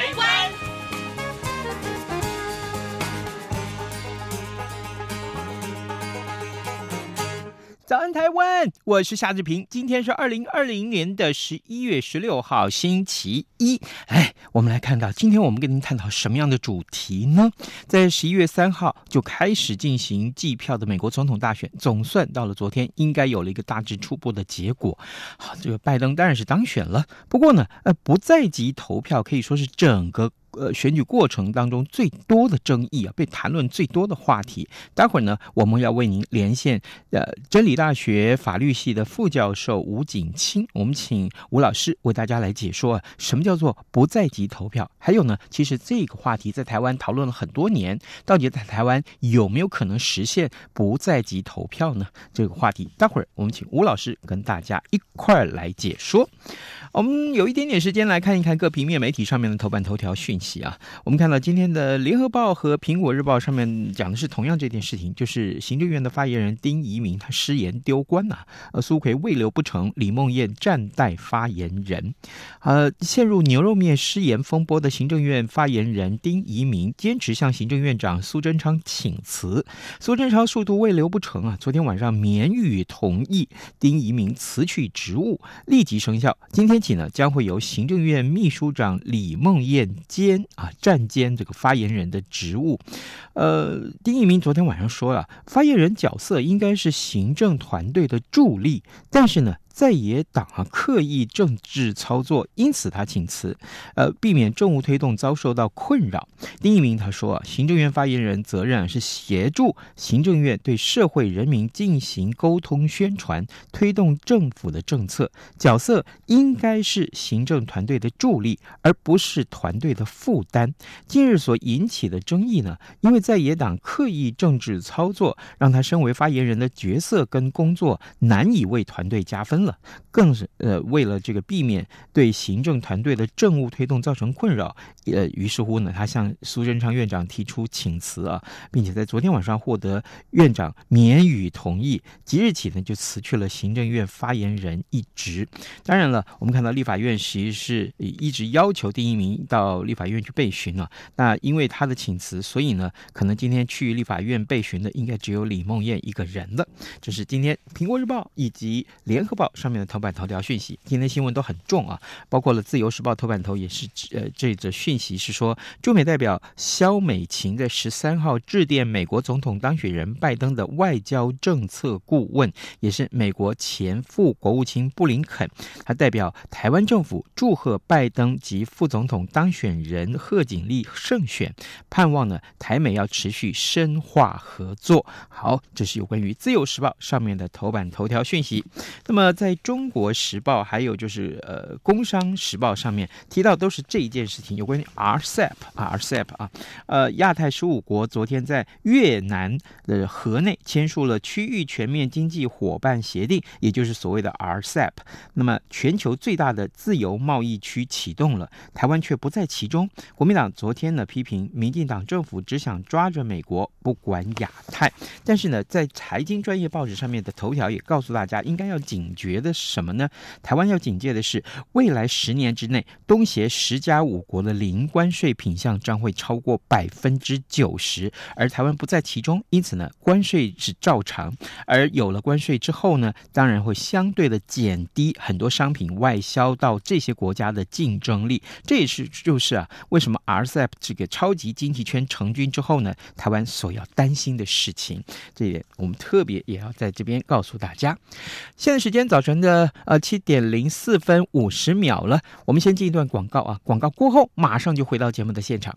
台湾》。早安，台湾！我是夏志平。今天是二零二零年的十一月十六号，星期一。哎，我们来看到，今天我们跟您探讨什么样的主题呢？在十一月三号就开始进行计票的美国总统大选，总算到了昨天，应该有了一个大致初步的结果。好，这个拜登当然是当选了。不过呢，呃，不在籍投票可以说是整个。呃，选举过程当中最多的争议啊，被谈论最多的话题。待会儿呢，我们要为您连线呃真理大学法律系的副教授吴景清，我们请吴老师为大家来解说啊，什么叫做不在籍投票？还有呢，其实这个话题在台湾讨论了很多年，到底在台湾有没有可能实现不在籍投票呢？这个话题，待会儿我们请吴老师跟大家一块儿来解说。我们有一点点时间来看一看各平面媒体上面的头版头条讯息啊。我们看到今天的《联合报》和《苹果日报》上面讲的是同样这件事情，就是行政院的发言人丁怡铭他失言丢官呐、呃，苏奎未留不成，李梦燕暂代发言人。呃，陷入牛肉面失言风波的行政院发言人丁怡铭坚持向行政院长苏贞昌请辞，苏贞昌速度未留不成啊，昨天晚上免予同意丁怡铭辞去职务，立即生效。今天。起呢，将会由行政院秘书长李梦燕兼啊暂兼这个发言人的职务。呃，丁一鸣昨天晚上说了，发言人角色应该是行政团队的助力，但是呢。在野党啊刻意政治操作，因此他请辞，呃，避免政务推动遭受到困扰。丁怡铭他说，行政院发言人责任是协助行政院对社会人民进行沟通宣传，推动政府的政策，角色应该是行政团队的助力，而不是团队的负担。近日所引起的争议呢，因为在野党刻意政治操作，让他身为发言人的角色跟工作难以为团队加分了。更是呃，为了这个避免对行政团队的政务推动造成困扰，呃，于是乎呢，他向苏贞昌院长提出请辞啊，并且在昨天晚上获得院长免予同意，即日起呢就辞去了行政院发言人一职。当然了，我们看到立法院其实是一直要求丁怡铭到立法院去备询啊，那因为他的请辞，所以呢，可能今天去立法院备询的应该只有李孟谚一个人了。这是今天《苹果日报》以及《联合报》上面的头版头条讯息，今天新闻都很重啊，包括了《自由时报》头版头也是，呃，这则讯息是说，驻美代表萧美琴在十三号致电美国总统当选人拜登的外交政策顾问，也是美国前副国务卿布林肯，他代表台湾政府祝贺拜登及副总统当选人贺锦丽胜选，盼望呢台美要持续深化合作。好，这是有关于《自由时报》上面的头版头条讯息。那么在中国时报还有就是呃工商时报上面提到都是这一件事情，有关于 RCEP 啊 RCEP 啊，呃亚太十五国昨天在越南的河内签署了区域全面经济伙伴协定，也就是所谓的 RCEP。那么全球最大的自由贸易区启动了，台湾却不在其中。国民党昨天呢批评民进党政府只想抓着美国不管亚太，但是呢在财经专业报纸上面的头条也告诉大家应该要警觉。觉得什么呢？台湾要警戒的是，未来十年之内，东协十加五国的零关税品项将会超过百分之九十，而台湾不在其中，因此呢，关税是照常。而有了关税之后呢，当然会相对的减低很多商品外销到这些国家的竞争力。这也是就是啊，为什么 RCEP 这个超级经济圈成军之后呢，台湾所要担心的事情。这一点我们特别也要在这边告诉大家。现在时间早早晨。的呃七点零四分五十秒了，我们先进一段广告啊，广告过后马上就回到节目的现场。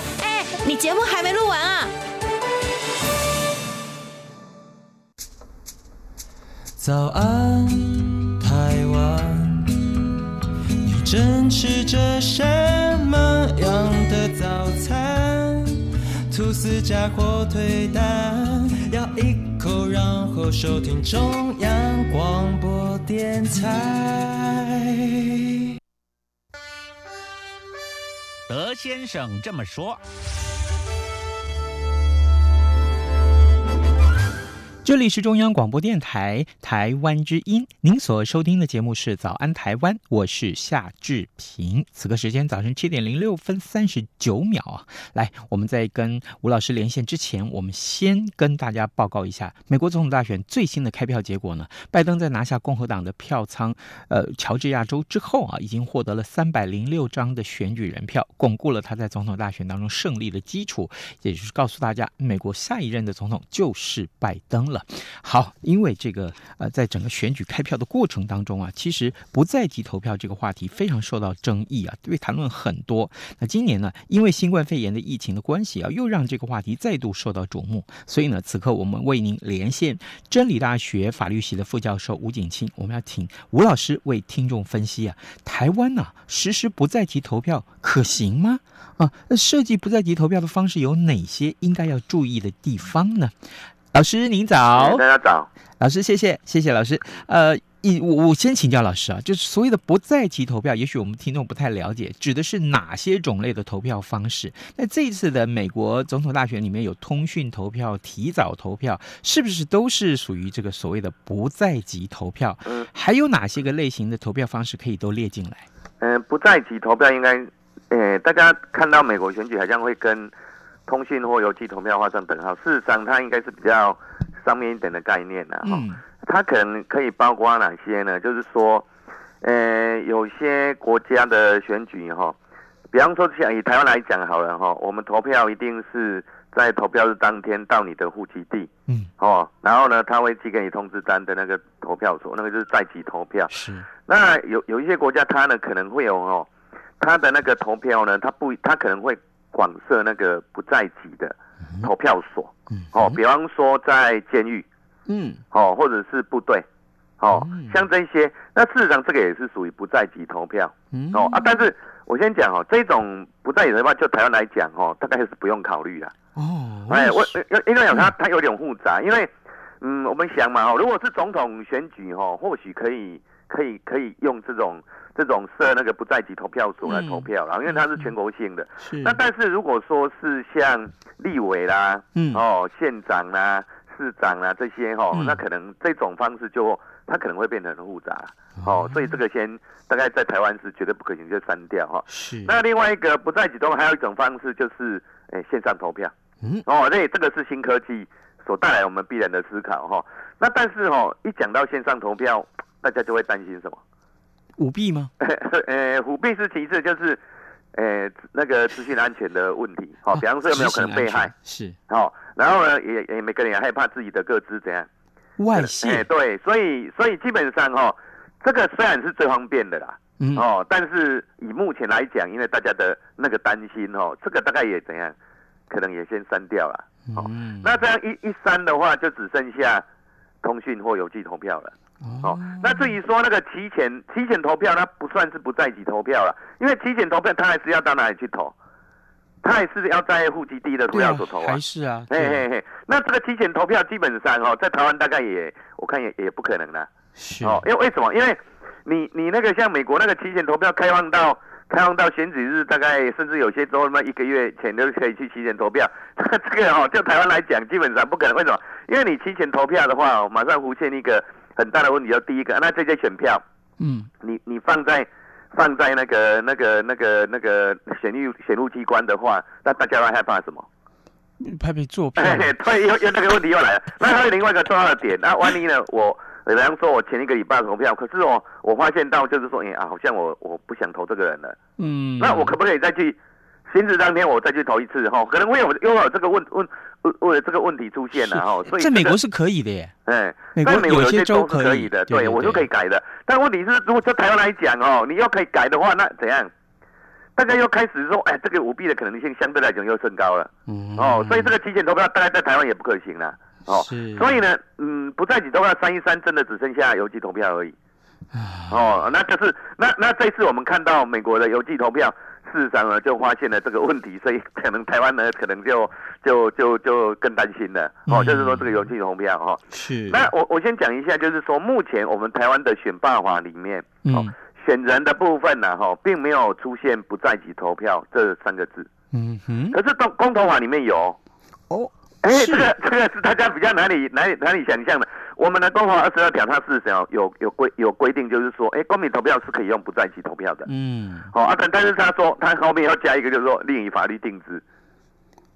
你节目还没录完啊？早安，台湾，你正吃着什么样的早餐？吐司加火腿蛋，咬一口，然后收听中央广播电台。德先生这么说。这里是中央广播电台台湾之音，您所收听的节目是《早安台湾》，我是夏志平。此刻时间早晨七点零六分三十九秒啊，来，我们在跟吴老师连线之前，我们先跟大家报告一下美国总统大选最新的开票结果呢。拜登在拿下共和党的票仓，呃，乔治亚州之后啊，已经获得了三百零六张的选举人票，巩固了他在总统大选当中胜利的基础，也就是告诉大家，美国下一任的总统就是拜登了。好，因为这个呃，在整个选举开票的过程当中啊，其实不在籍投票这个话题非常受到争议啊，被谈论很多。那今年呢，因为新冠肺炎的疫情的关系啊，又让这个话题再度受到瞩目。所以呢，此刻我们为您连线真理大学法律系的副教授吴景清，我们要请吴老师为听众分析啊，台湾呢、实施不在籍投票可行吗？啊，那设计不在籍投票的方式有哪些应该要注意的地方呢？老师您早，大家早。老师，谢谢，谢谢老师。呃，一我我先请教老师啊，就是所谓的不在籍投票，也许我们听众不太了解，指的是哪些种类的投票方式？那这一次的美国总统大选里面有通讯投票、提早投票，是不是都是属于这个所谓的不在籍投票？嗯，还有哪些个类型的投票方式可以都列进来？嗯、呃，不在籍投票应该，呃，大家看到美国选举好像会跟。通讯或邮寄投票画上等号，事实上它应该是比较上面一点的概念呐，哈、嗯，它可能可以包括哪些呢？就是说，呃，有些国家的选举哈，比方说像以台湾来讲好了哈，我们投票一定是在投票日当天到你的户籍地，嗯，哦，然后呢，他会寄给你通知单的那个投票所，那个就是在籍投票。是，那有有一些国家它呢可能会有哦，它的那个投票呢，它不，它可能会。广设那个不在籍的投票所，嗯，哦，比方说在监狱，嗯，哦，或者是部队，哦，嗯、像这些，那事实上这个也是属于不在籍投票，嗯，哦啊，但是我先讲哦，这种不在籍的话，就台湾来讲哦，大概是不用考虑了，哦，哎，我因为讲它它有点复杂，因为嗯，我们想嘛，哦，如果是总统选举哦，或许可以可以可以用这种。这种设那个不在籍投票所来投票，然后、嗯、因为它是全国性的。是。那但是如果说是像立委啦，嗯，哦，县长啦、市长啦这些哈、哦，嗯、那可能这种方式就它可能会变得很复杂。哦，哦，所以这个先大概在台湾是绝对不可行，就删掉哈。是。那另外一个不在籍投票还有一种方式就是诶线上投票。嗯。哦，那这个是新科技所带来我们必然的思考哈、哦。那但是哦，一讲到线上投票，大家就会担心什么？舞弊吗？呃，舞弊是其次，就是，呃，那个资讯安全的问题。好、哦，比方说有没有可能被害？是。好、哦，然后呢，也也每个人也害怕自己的个资怎样外泄泄、呃。对，所以所以基本上哈、哦，这个虽然是最方便的啦，嗯，哦，但是以目前来讲，因为大家的那个担心哦，这个大概也怎样，可能也先删掉了。哦，嗯、那这样一一删的话，就只剩下通讯或邮寄投票了。哦，那至于说那个提前提前投票，那不算是不在籍投票了，因为提前投票他还是要到哪里去投？他还是要在户籍地的投票所投啊，还是啊，嘿嘿嘿。那这个提前投票基本上哦，在台湾大概也我看也也不可能的，是哦，因为为什么？因为你你那个像美国那个提前投票开放到开放到选举日，大概甚至有些州那么一个月前都可以去提前投票。这个哦，就台湾来讲，基本上不可能。为什么？因为你提前投票的话，马上浮现一个很大的问题，就第一个，那这些选票，嗯，你你放在。放在那个、那个、那个、那个选入选入机关的话，那大家会害怕什么？怕被作弊。对，又又这个问题又来了。那还有另外一个重要的点，那万一呢？我比方说，我前一个礼拜投票，可是我我发现到就是说，哎啊，好像我我不想投这个人了。嗯。那我可不可以再去？选举当天我再去投一次哈，可能会有又有这个问问问问这个问题出现了哈，所以、这个、在美国是可以的耶，哎，美国有些州是可以的，对，我就可以改的。但问题是，如果在台湾来讲哦，你要可以改的话，那怎样？大家又开始说，哎，这个舞弊的可能性相对来讲又升高了，嗯，哦，所以这个提前投票大概在台湾也不可行了，哦，是，所以呢，嗯，不在你投票三一三，真的只剩下邮寄投票而已，哦，那就是那那这次我们看到美国的邮寄投票。事实上呢，就发现了这个问题，所以可能台湾呢，可能就就就就更担心了哦，就是说这个邮寄投票哈。是。那我我先讲一下，就是说目前我们台湾的选罢法里面，哦，选人的部分呢，哈，并没有出现不在籍投票这三个字。嗯哼。可是公公投法里面有。哦。哎，这个这个是大家比较难以难以难以想象的。我们的公投二十二条，它是想有有规有规定，就是说，哎，公民投票是可以用不在籍投票的。嗯，好啊，但但是他说，他后面要加一个，就是说，另以法律定之。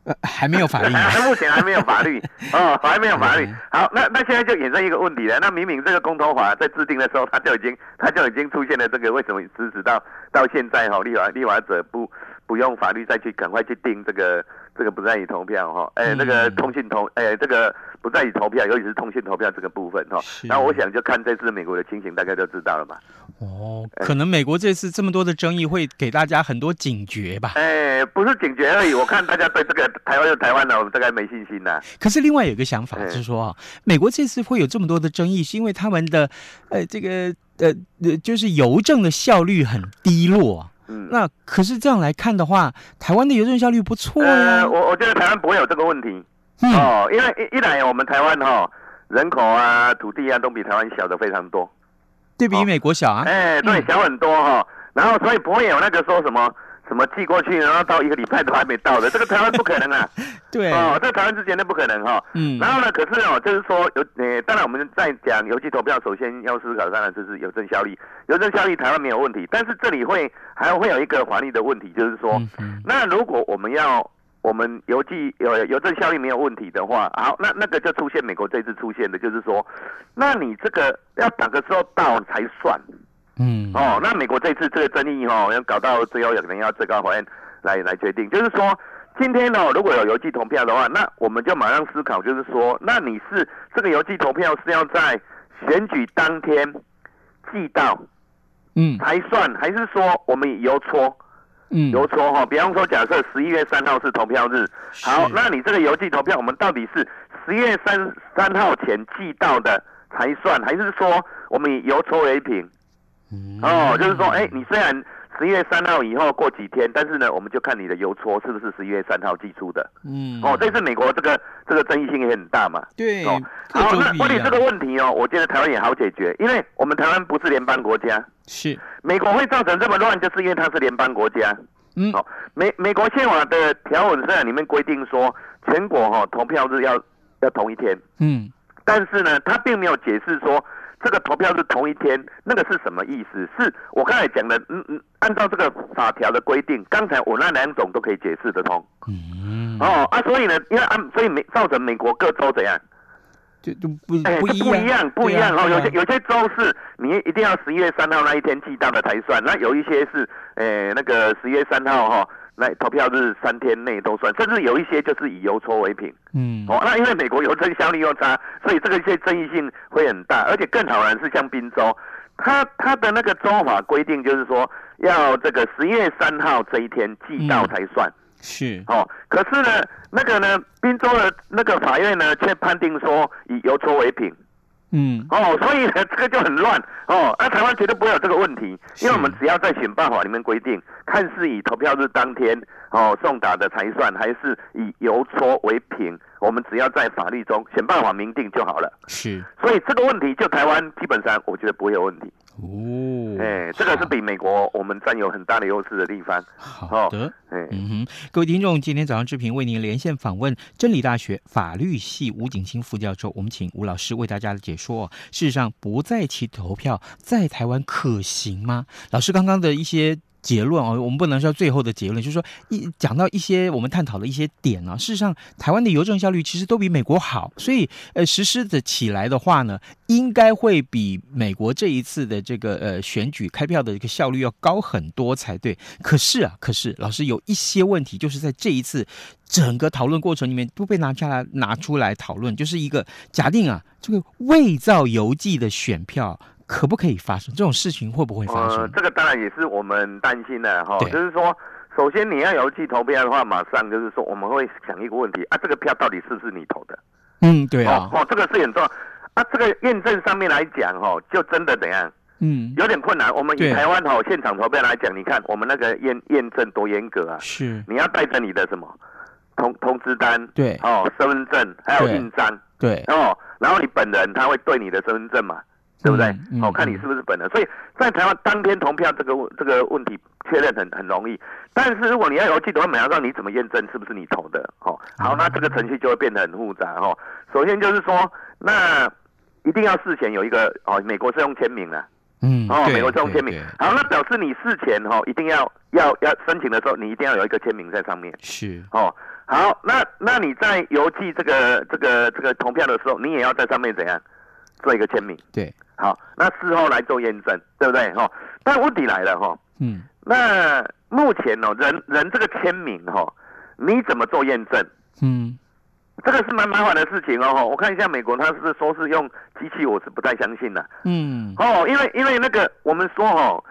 呃，还没有法律，目前还没有法律 哦，还没有法律。好，那那现在就衍生一个问题了。那明明这个公投法在制定的时候，它就已经它就已经出现了这个，为什么支持到到现在哈，立法立法者不不用法律再去赶快去定这个？这个不在于投票哈，哎，那个通信投，哎，这个不在于投票，尤其是通信投票这个部分哈。那我想就看这次美国的情形，大概就知道了吧。哦，可能美国这次这么多的争议，会给大家很多警觉吧？哎，不是警觉而已，我看大家对这个台湾有台湾的，我们大概没信心呐。可是另外有一个想法，就是说啊，美国这次会有这么多的争议，是因为他们的，呃，这个呃，就是邮政的效率很低落。嗯，那可是这样来看的话，台湾的邮政效率不错呀。呃，我我觉得台湾不会有这个问题，嗯、哦，因为一一来我们台湾哈、哦、人口啊、土地啊都比台湾小的非常多，对比美国小啊。哎、哦，对，小很多哈、哦。嗯、然后所以不会有那个说什么。什么寄过去，然后到一个礼拜都还没到的，这个台湾不可能啊！对哦，这个台湾之前都不可能哈、哦。嗯。然后呢，可是哦，就是说有呃，当然我们在讲邮寄投票，首先要思考，当然就是邮政效率。邮政效率台湾没有问题，但是这里会还会有一个法律的问题，就是说，那如果我们要我们邮寄有邮政效率没有问题的话，好，那那个就出现美国这次出现的，就是说，那你这个要哪个时候到才算？嗯，哦，那美国这次这个争议哦，要搞到最后可能要最高法院来来决定。就是说，今天哦，如果有邮寄投票的话，那我们就马上思考，就是说，那你是这个邮寄投票是要在选举当天寄到，嗯，才算，还是说我们邮戳，嗯，邮戳哈？比方说，假设十一月三号是投票日，好，那你这个邮寄投票，我们到底是十一月三三号前寄到的才算，还是说我们以邮戳为凭？哦，就是说，哎、欸，你虽然十一月三号以后过几天，但是呢，我们就看你的邮戳是不是十一月三号寄出的。嗯，哦，这次美国这个这个争议性也很大嘛。对。哦，好，那关于这个问题哦，我觉得台湾也好解决，因为我们台湾不是联邦国家。是。美国会造成这么乱，就是因为它是联邦国家。嗯。哦，美美国宪法的条文虽然里面规定说全国哈、哦、投票日要要同一天。嗯。但是呢，他并没有解释说。这个投票是同一天，那个是什么意思？是我刚才讲的，嗯嗯，按照这个法条的规定，刚才我那两种都可以解释得通。嗯，哦啊，所以呢，因为啊所以美造成美国各州怎样，就就不哎不一样不一样哦，有些有些州是你一定要十一月三号那一天寄到的才算，那有一些是诶那个十一月三号哈。那投票日三天内都算，甚至有一些就是以邮戳为凭。嗯，哦，那因为美国邮政效率又差，所以这个一些争议性会很大。而且更好玩是像宾州，它它的那个州法规定就是说，要这个十一月三号这一天寄到才算。嗯、是，哦，可是呢，那个呢，宾州的那个法院呢，却判定说以邮戳为凭。嗯，哦，所以呢，这个就很乱哦。那、啊、台湾绝对不会有这个问题，因为我们只要在选办法里面规定，看是以投票日当天哦送达的才算，还是以邮戳为凭，我们只要在法律中选办法明定就好了。是，所以这个问题就台湾基本上我觉得不会有问题。哦，哎，这个是比美国我们占有很大的优势的地方。好的，嗯哼，各位听众，今天早上志平为您连线访问真理大学法律系吴景清副教授，我们请吴老师为大家的解说。事实上，不在其投票在台湾可行吗？老师刚刚的一些。结论哦，我们不能说最后的结论，就是说一讲到一些我们探讨的一些点啊，事实上台湾的邮政效率其实都比美国好，所以呃实施的起来的话呢，应该会比美国这一次的这个呃选举开票的一个效率要高很多才对。可是啊，可是老师有一些问题，就是在这一次整个讨论过程里面都被拿下来拿出来讨论，就是一个假定啊，这个伪造邮寄的选票。可不可以发生这种事情？会不会发生？呃，这个当然也是我们担心的哈。就是说，首先你要邮寄投票的话，马上就是说我们会想一个问题啊，这个票到底是不是你投的？嗯，对啊。哦，这个是很重要啊。这个验证上面来讲，哈，就真的怎样？嗯，有点困难。我们以台湾哦现场投票来讲，你看我们那个验验证多严格啊。是。你要带着你的什么通通知单？对。哦，身份证还有印章。对。哦，然后你本人他会对你的身份证嘛？对不对？哦、看你是不是本人，所以在台湾当天投票这个这个问题确认很很容易。但是如果你要邮寄的话，马上让你怎么验证是不是你投的？哦，好，那这个程序就会变得很复杂哦。首先就是说，那一定要事前有一个哦，美国是用签名的，嗯，哦，美国是用签名。好，那表示你事前哦，一定要要要申请的时候，你一定要有一个签名在上面。是哦，好，那那你在邮寄这个这个这个投票的时候，你也要在上面怎样做一个签名？对。好，那事后来做验证，对不对？哈，但问题来了，哈，嗯，那目前哦，人人这个签名，哈，你怎么做验证？嗯，这个是蛮麻烦的事情哦。我看一下美国，他是说是用机器，我是不太相信的。嗯，哦，因为因为那个我们说哦，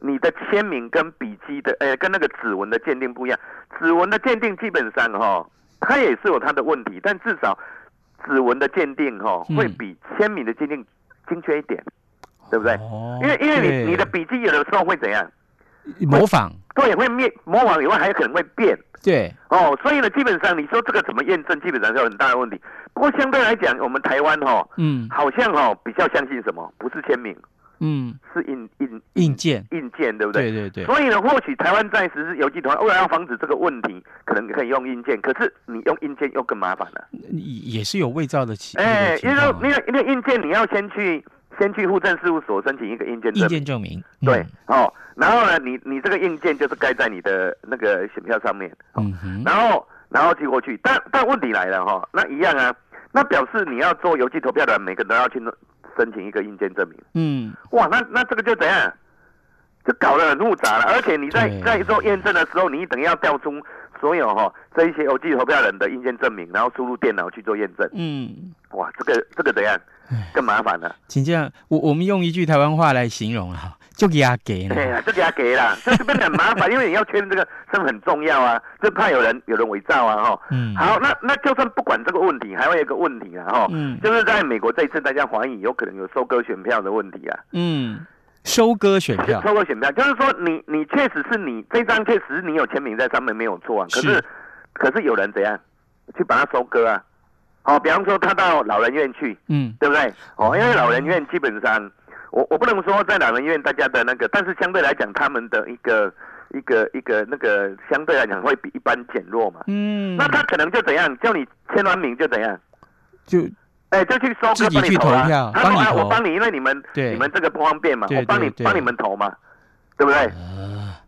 你的签名跟笔迹的，呃，跟那个指纹的鉴定不一样。指纹的鉴定基本上哈，它也是有它的问题，但至少指纹的鉴定哈，会比签名的鉴定。精确一点，对不对？哦、因为因为你你的笔记有的时候会怎样？模仿，对，会变模仿以外，还有可能会变。对，哦，所以呢，基本上你说这个怎么验证，基本上是有很大的问题。不过相对来讲，我们台湾哈、哦，嗯，好像哈、哦、比较相信什么？不是签名，嗯，是硬硬硬件，硬件，对不对？对对对。所以呢，或许台湾暂时是邮寄投票，为了要防止这个问题，可能可以用硬件。可是你用硬件又更麻烦了。也是有伪造的情况。哎，因为那个那个硬件，你要先去。先去户政事务所申请一个硬件证明，印鉴证明，对，哦，然后呢，你你这个硬件就是盖在你的那个选票上面，嗯哼，然后然后寄过去，但但问题来了哈，那一样啊，那表示你要做邮寄投票的，每个人都要去申请一个印鉴证明，嗯，哇，那那这个就怎样，就搞得很复杂了，而且你在在做验证的时候，你等于要调出所有哈这一些邮寄投票人的印鉴证明，然后输入电脑去做验证，嗯，哇，这个这个怎样？更麻烦了，请这样，我我们用一句台湾话来形容哈，就给他给了，对啊，就给他给了，这 这边很麻烦，因为你要确认这个身份很重要啊，就怕有人有人伪造啊哈。嗯，好，那那就算不管这个问题，还会有一个问题啊哈，嗯，就是在美国这一次大家怀疑有可能有收割选票的问题啊。嗯，收割选票，收割选票，就是说你你确实是你这张确实你有签名在上面没有错啊，可是，是可是有人怎样？去把它收割啊？哦，比方说他到老人院去，嗯，对不对？哦，因为老人院基本上，我我不能说在老人院大家的那个，但是相对来讲，他们的一个一个一个那个相对来讲会比一般减弱嘛。嗯，那他可能就怎样，叫你签完名就怎样，就，哎、欸，就去收割帮你投啊。他说啊，我帮你，因为你们你们这个不方便嘛，我帮你帮你们投嘛，对不对？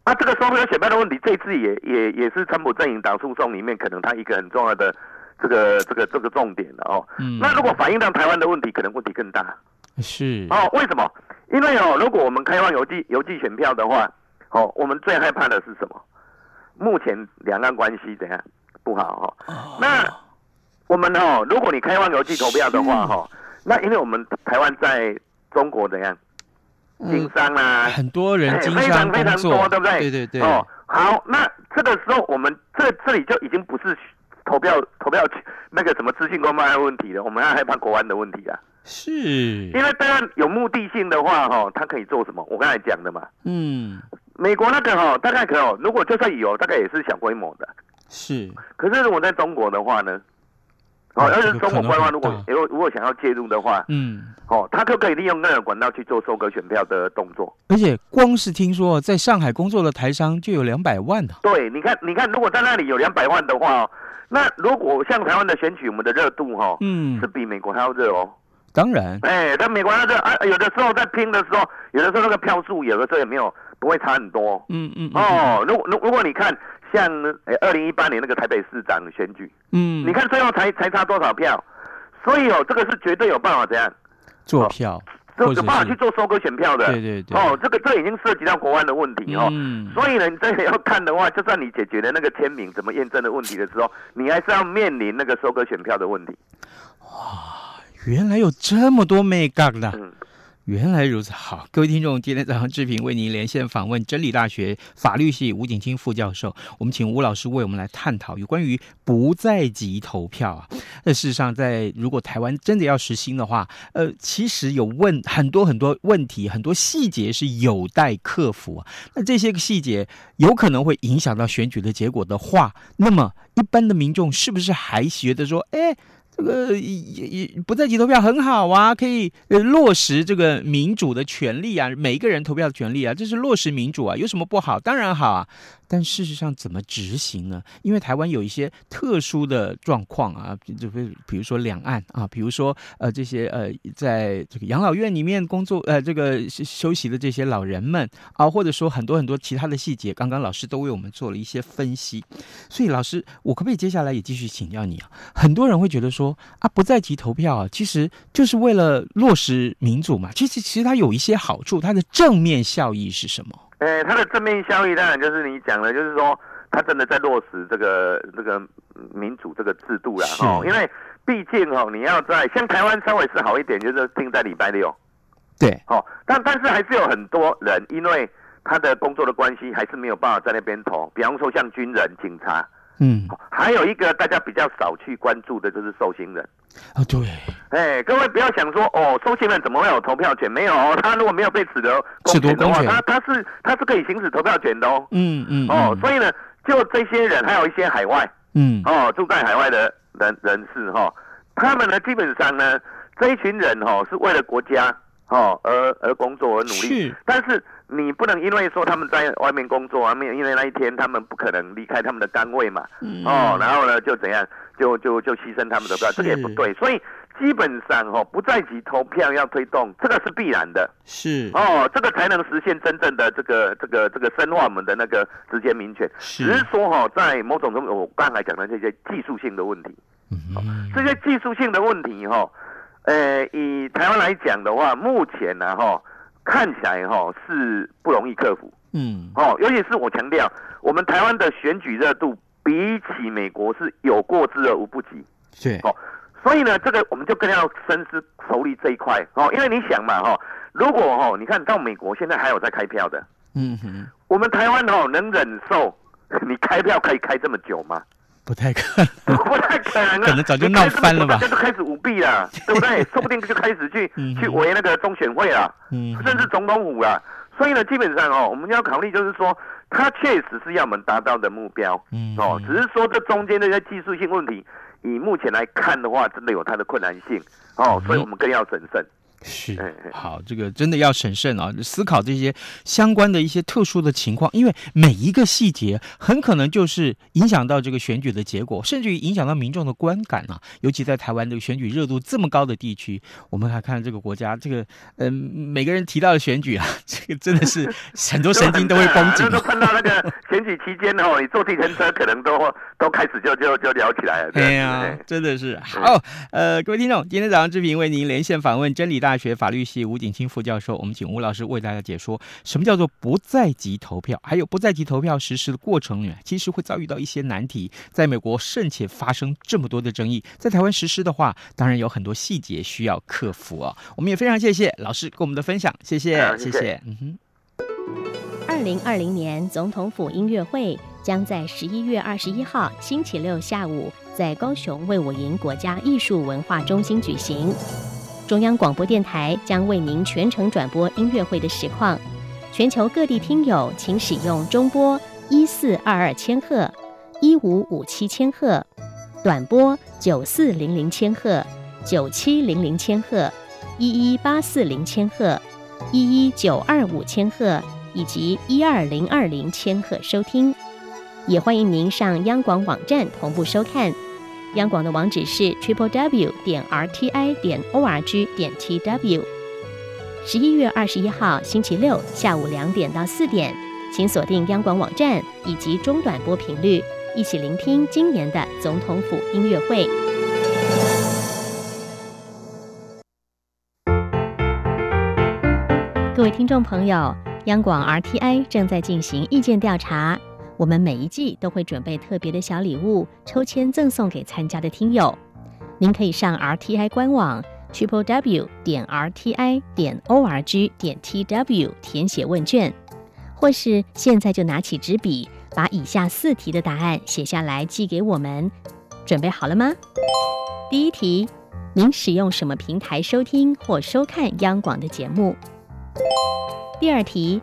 啊，这个收割选票的问题，这次也也也是川普阵营党诉讼里面可能他一个很重要的。这个这个这个重点了哦，嗯，那如果反映到台湾的问题，可能问题更大。是哦，为什么？因为哦，如果我们开放邮寄邮寄选票的话，哦，我们最害怕的是什么？目前两岸关系怎样不好哈、哦？哦，那我们哦，如果你开放邮寄投票的话哈、哦，那因为我们台湾在中国怎样经商啊，很多人经商非常非常多，对不对？对对对。哦，好，那这个时候我们这这里就已经不是。投票投票那个什么资讯公开的问题了，我们要害怕国安的问题啊？是，因为当然有目的性的话，哈，他可以做什么？我刚才讲的嘛。嗯，美国那个哈，大概可哦，如果就算有，大概也是小规模的。是，可是如果在中国的话呢？哦，要是中国官方如果如果如果想要介入的话，嗯，哦，他可不可以利用那个管道去做收割选票的动作？而且光是听说在上海工作的台商就有两百万呢。对，你看，你看，如果在那里有两百万的话，那如果像台湾的选举，我们的热度哈，嗯，是比美国还要热哦。当然，哎，在美国那个啊，有的时候在拼的时候，有的时候那个票数，有的时候也没有不会差很多。嗯嗯，哦，如果如如果你看。像诶，二零一八年那个台北市长选举，嗯，你看最后才才差多少票，所以哦，这个是绝对有办法这样？做票，有、办法去做收割选票的，对对对，哦，这个这已经涉及到国安的问题哦，嗯，所以呢，你真的要看的话，就算你解决了那个签名怎么验证的问题的时候，你还是要面临那个收割选票的问题。哇，原来有这么多眉角的。嗯原来如此，好，各位听众，今天早上志平为您连线访问真理大学法律系吴景清副教授，我们请吴老师为我们来探讨有关于不在籍投票啊。那事实上，在如果台湾真的要实行的话，呃，其实有问很多很多问题，很多细节是有待克服啊。那这些个细节有可能会影响到选举的结果的话，那么一般的民众是不是还觉得说，哎？这个也也不在籍投票很好啊，可以呃落实这个民主的权利啊，每一个人投票的权利啊，这是落实民主啊，有什么不好？当然好啊。但事实上怎么执行呢？因为台湾有一些特殊的状况啊，就比比如说两岸啊，比如说呃这些呃在这个养老院里面工作呃这个休息的这些老人们啊，或者说很多很多其他的细节，刚刚老师都为我们做了一些分析。所以老师，我可不可以接下来也继续请教你啊？很多人会觉得说啊，不在籍投票啊，其实就是为了落实民主嘛。其实其实它有一些好处，它的正面效益是什么？哎，它的正面效益当然就是你讲的，就是说它真的在落实这个这个民主这个制度了哦。因为毕竟哦，你要在像台湾稍微是好一点，就是定在礼拜六。对，哦，但但是还是有很多人因为他的工作的关系，还是没有办法在那边投。比方说像军人、警察。嗯，还有一个大家比较少去关注的就是受刑人。啊，对，哎，各位不要想说哦，受刑人怎么会有投票权？没有哦，他如果没有被褫夺公权的话，他他是他是可以行使投票权的哦。嗯嗯，哦，所以呢，就这些人还有一些海外，嗯，哦，住在海外的人人士哈，他们呢基本上呢，这一群人哈是为了国家哦而而工作而努力，是，但是。你不能因为说他们在外面工作啊，没有因为那一天他们不可能离开他们的单位嘛，嗯、哦，然后呢就怎样，就就就牺牲他们的票，这个也不对。所以基本上哦，不在籍投票要推动，这个是必然的。是哦，这个才能实现真正的这个这个这个深化我们的那个直接民权。是，只是说哈、哦，在某种程度，我刚才讲的这些技术性的问题，嗯、哦，这些技术性的问题哈、哦，呃，以台湾来讲的话，目前呢哈。看起来哈是不容易克服，嗯，哦，尤其是我强调，我们台湾的选举热度比起美国是有过之而无不及，是。哦，所以呢，这个我们就更要深思熟虑这一块。哦，因为你想嘛哈，如果哈你看到美国现在还有在开票的，嗯哼，我们台湾哦能忍受你开票可以开这么久吗？不太可能，不太可能啊！可能早就闹翻了吧？大家都开始舞弊了，对不对？说不定就开始去去围那个中选会了，嗯，甚至总统府了。所以呢，基本上哦，我们要考虑就是说，它确实是要我们达到的目标，嗯，哦，只是说这中间的一些技术性问题，以目前来看的话，真的有它的困难性，哦，所以我们更要审慎。是，好，这个真的要审慎啊，思考这些相关的一些特殊的情况，因为每一个细节很可能就是影响到这个选举的结果，甚至于影响到民众的观感啊。尤其在台湾这个选举热度这么高的地区，我们还看这个国家，这个嗯、呃，每个人提到的选举啊，这个真的是很多神经都会绷紧。都看到那个选举期间哦，你坐计程车可能都都开始就就就聊起来了。对呀、啊，真的是好。呃，各位听众，今天早上志平为您连线访问真理大。大学法律系吴景清副教授，我们请吴老师为大家解说什么叫做不在籍投票，还有不在籍投票实施的过程里面，其实会遭遇到一些难题。在美国甚且发生这么多的争议，在台湾实施的话，当然有很多细节需要克服啊。我们也非常谢谢老师跟我们的分享，谢谢，谢谢。嗯哼。二零二零年总统府音乐会将在十一月二十一号星期六下午在高雄卫武营国家艺术文化中心举行。中央广播电台将为您全程转播音乐会的实况。全球各地听友，请使用中波一四二二千赫、一五五七千赫、短波九四零零千赫、九七零零千赫、一一八四零千赫、一一九二五千赫以及一二零二零千赫收听。也欢迎您上央广网站同步收看。央广的网址是 triple w 点 r t i 点 o r g 点 t w。十一月二十一号星期六下午两点到四点，请锁定央广网站以及中短波频率，一起聆听今年的总统府音乐会。各位听众朋友，央广 RTI 正在进行意见调查，我们每一季都会准备特别的小礼物，抽签赠送给参加的听友。您可以上 RTI 官网。triple w 点 r t i 点 o r g 点 t w 填写问卷，或是现在就拿起纸笔，把以下四题的答案写下来寄给我们。准备好了吗？第一题，您使用什么平台收听或收看央广的节目？第二题，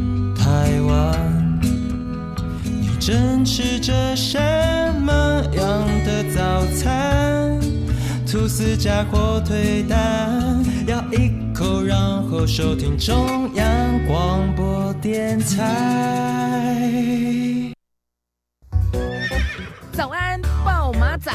正吃着什么样的早餐？吐司加火腿蛋，咬一口，然后收听中央广播电台。早安，暴马仔。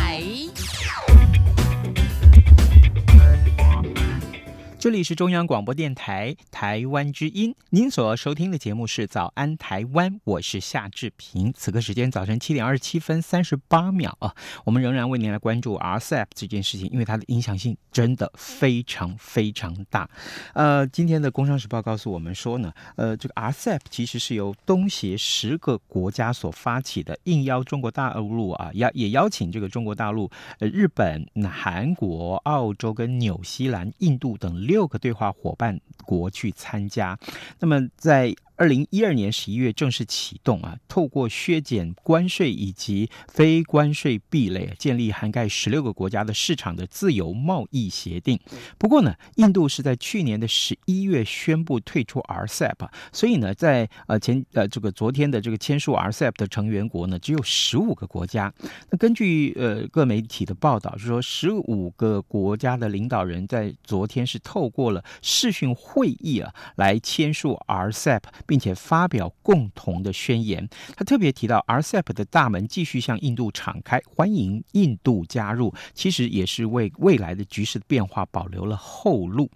这里是中央广播电台台湾之音，您所收听的节目是《早安台湾》，我是夏志平。此刻时间早晨七点二十七分三十八秒啊，我们仍然为您来关注 RCEP 这件事情，因为它的影响性真的非常非常大。呃，今天的《工商时报》告诉我们说呢，呃，这个 RCEP 其实是由东协十个国家所发起的，应邀中国大陆啊，邀也邀请这个中国大陆、呃日本、韩国、澳洲跟纽西兰、印度等六。六个对话伙伴国去参加，那么在。二零一二年十一月正式启动啊，透过削减关税以及非关税壁垒，建立涵盖十六个国家的市场的自由贸易协定。不过呢，印度是在去年的十一月宣布退出 RCEP，所以呢，在呃前呃这个昨天的这个签署 RCEP 的成员国呢，只有十五个国家。那根据呃各媒体的报道，是说十五个国家的领导人在昨天是透过了视讯会议啊，来签署 RCEP。并且发表共同的宣言，他特别提到 RCEP 的大门继续向印度敞开，欢迎印度加入，其实也是为未来的局势变化保留了后路。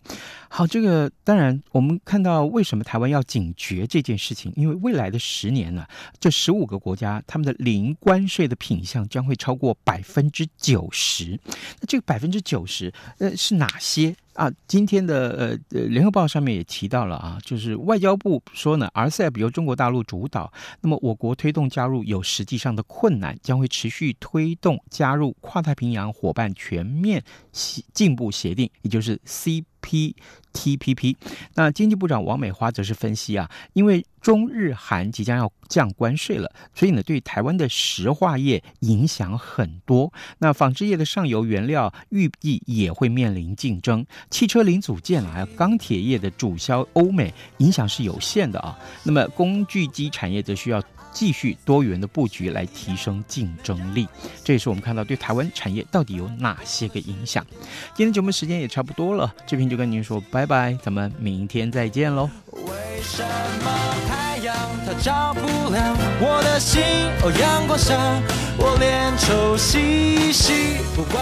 好，这个当然我们看到为什么台湾要警觉这件事情，因为未来的十年呢、这十五个国家他们的零关税的品项将会超过百分之九十，那这个百分之九十呃是哪些？啊，今天的呃呃，联合报上面也提到了啊，就是外交部说呢，RCEP 由中国大陆主导，那么我国推动加入有实际上的困难，将会持续推动加入跨太平洋伙伴全面协进步协定，也就是 C T T P P，。那经济部长王美花则是分析啊，因为中日韩即将要降关税了，所以呢，对台湾的石化业影响很多。那纺织业的上游原料预计也会面临竞争。汽车零组件啊，钢铁业的主销欧美影响是有限的啊。那么工具机产业则需要继续多元的布局来提升竞争力。这也是我们看到对台湾产业到底有哪些个影响。今天节目时间也差不多了，这边就跟您说拜拜，咱们明天再见喽。为什么太阳它照不亮我的心？哦，阳光下，我连抽吸吸不管。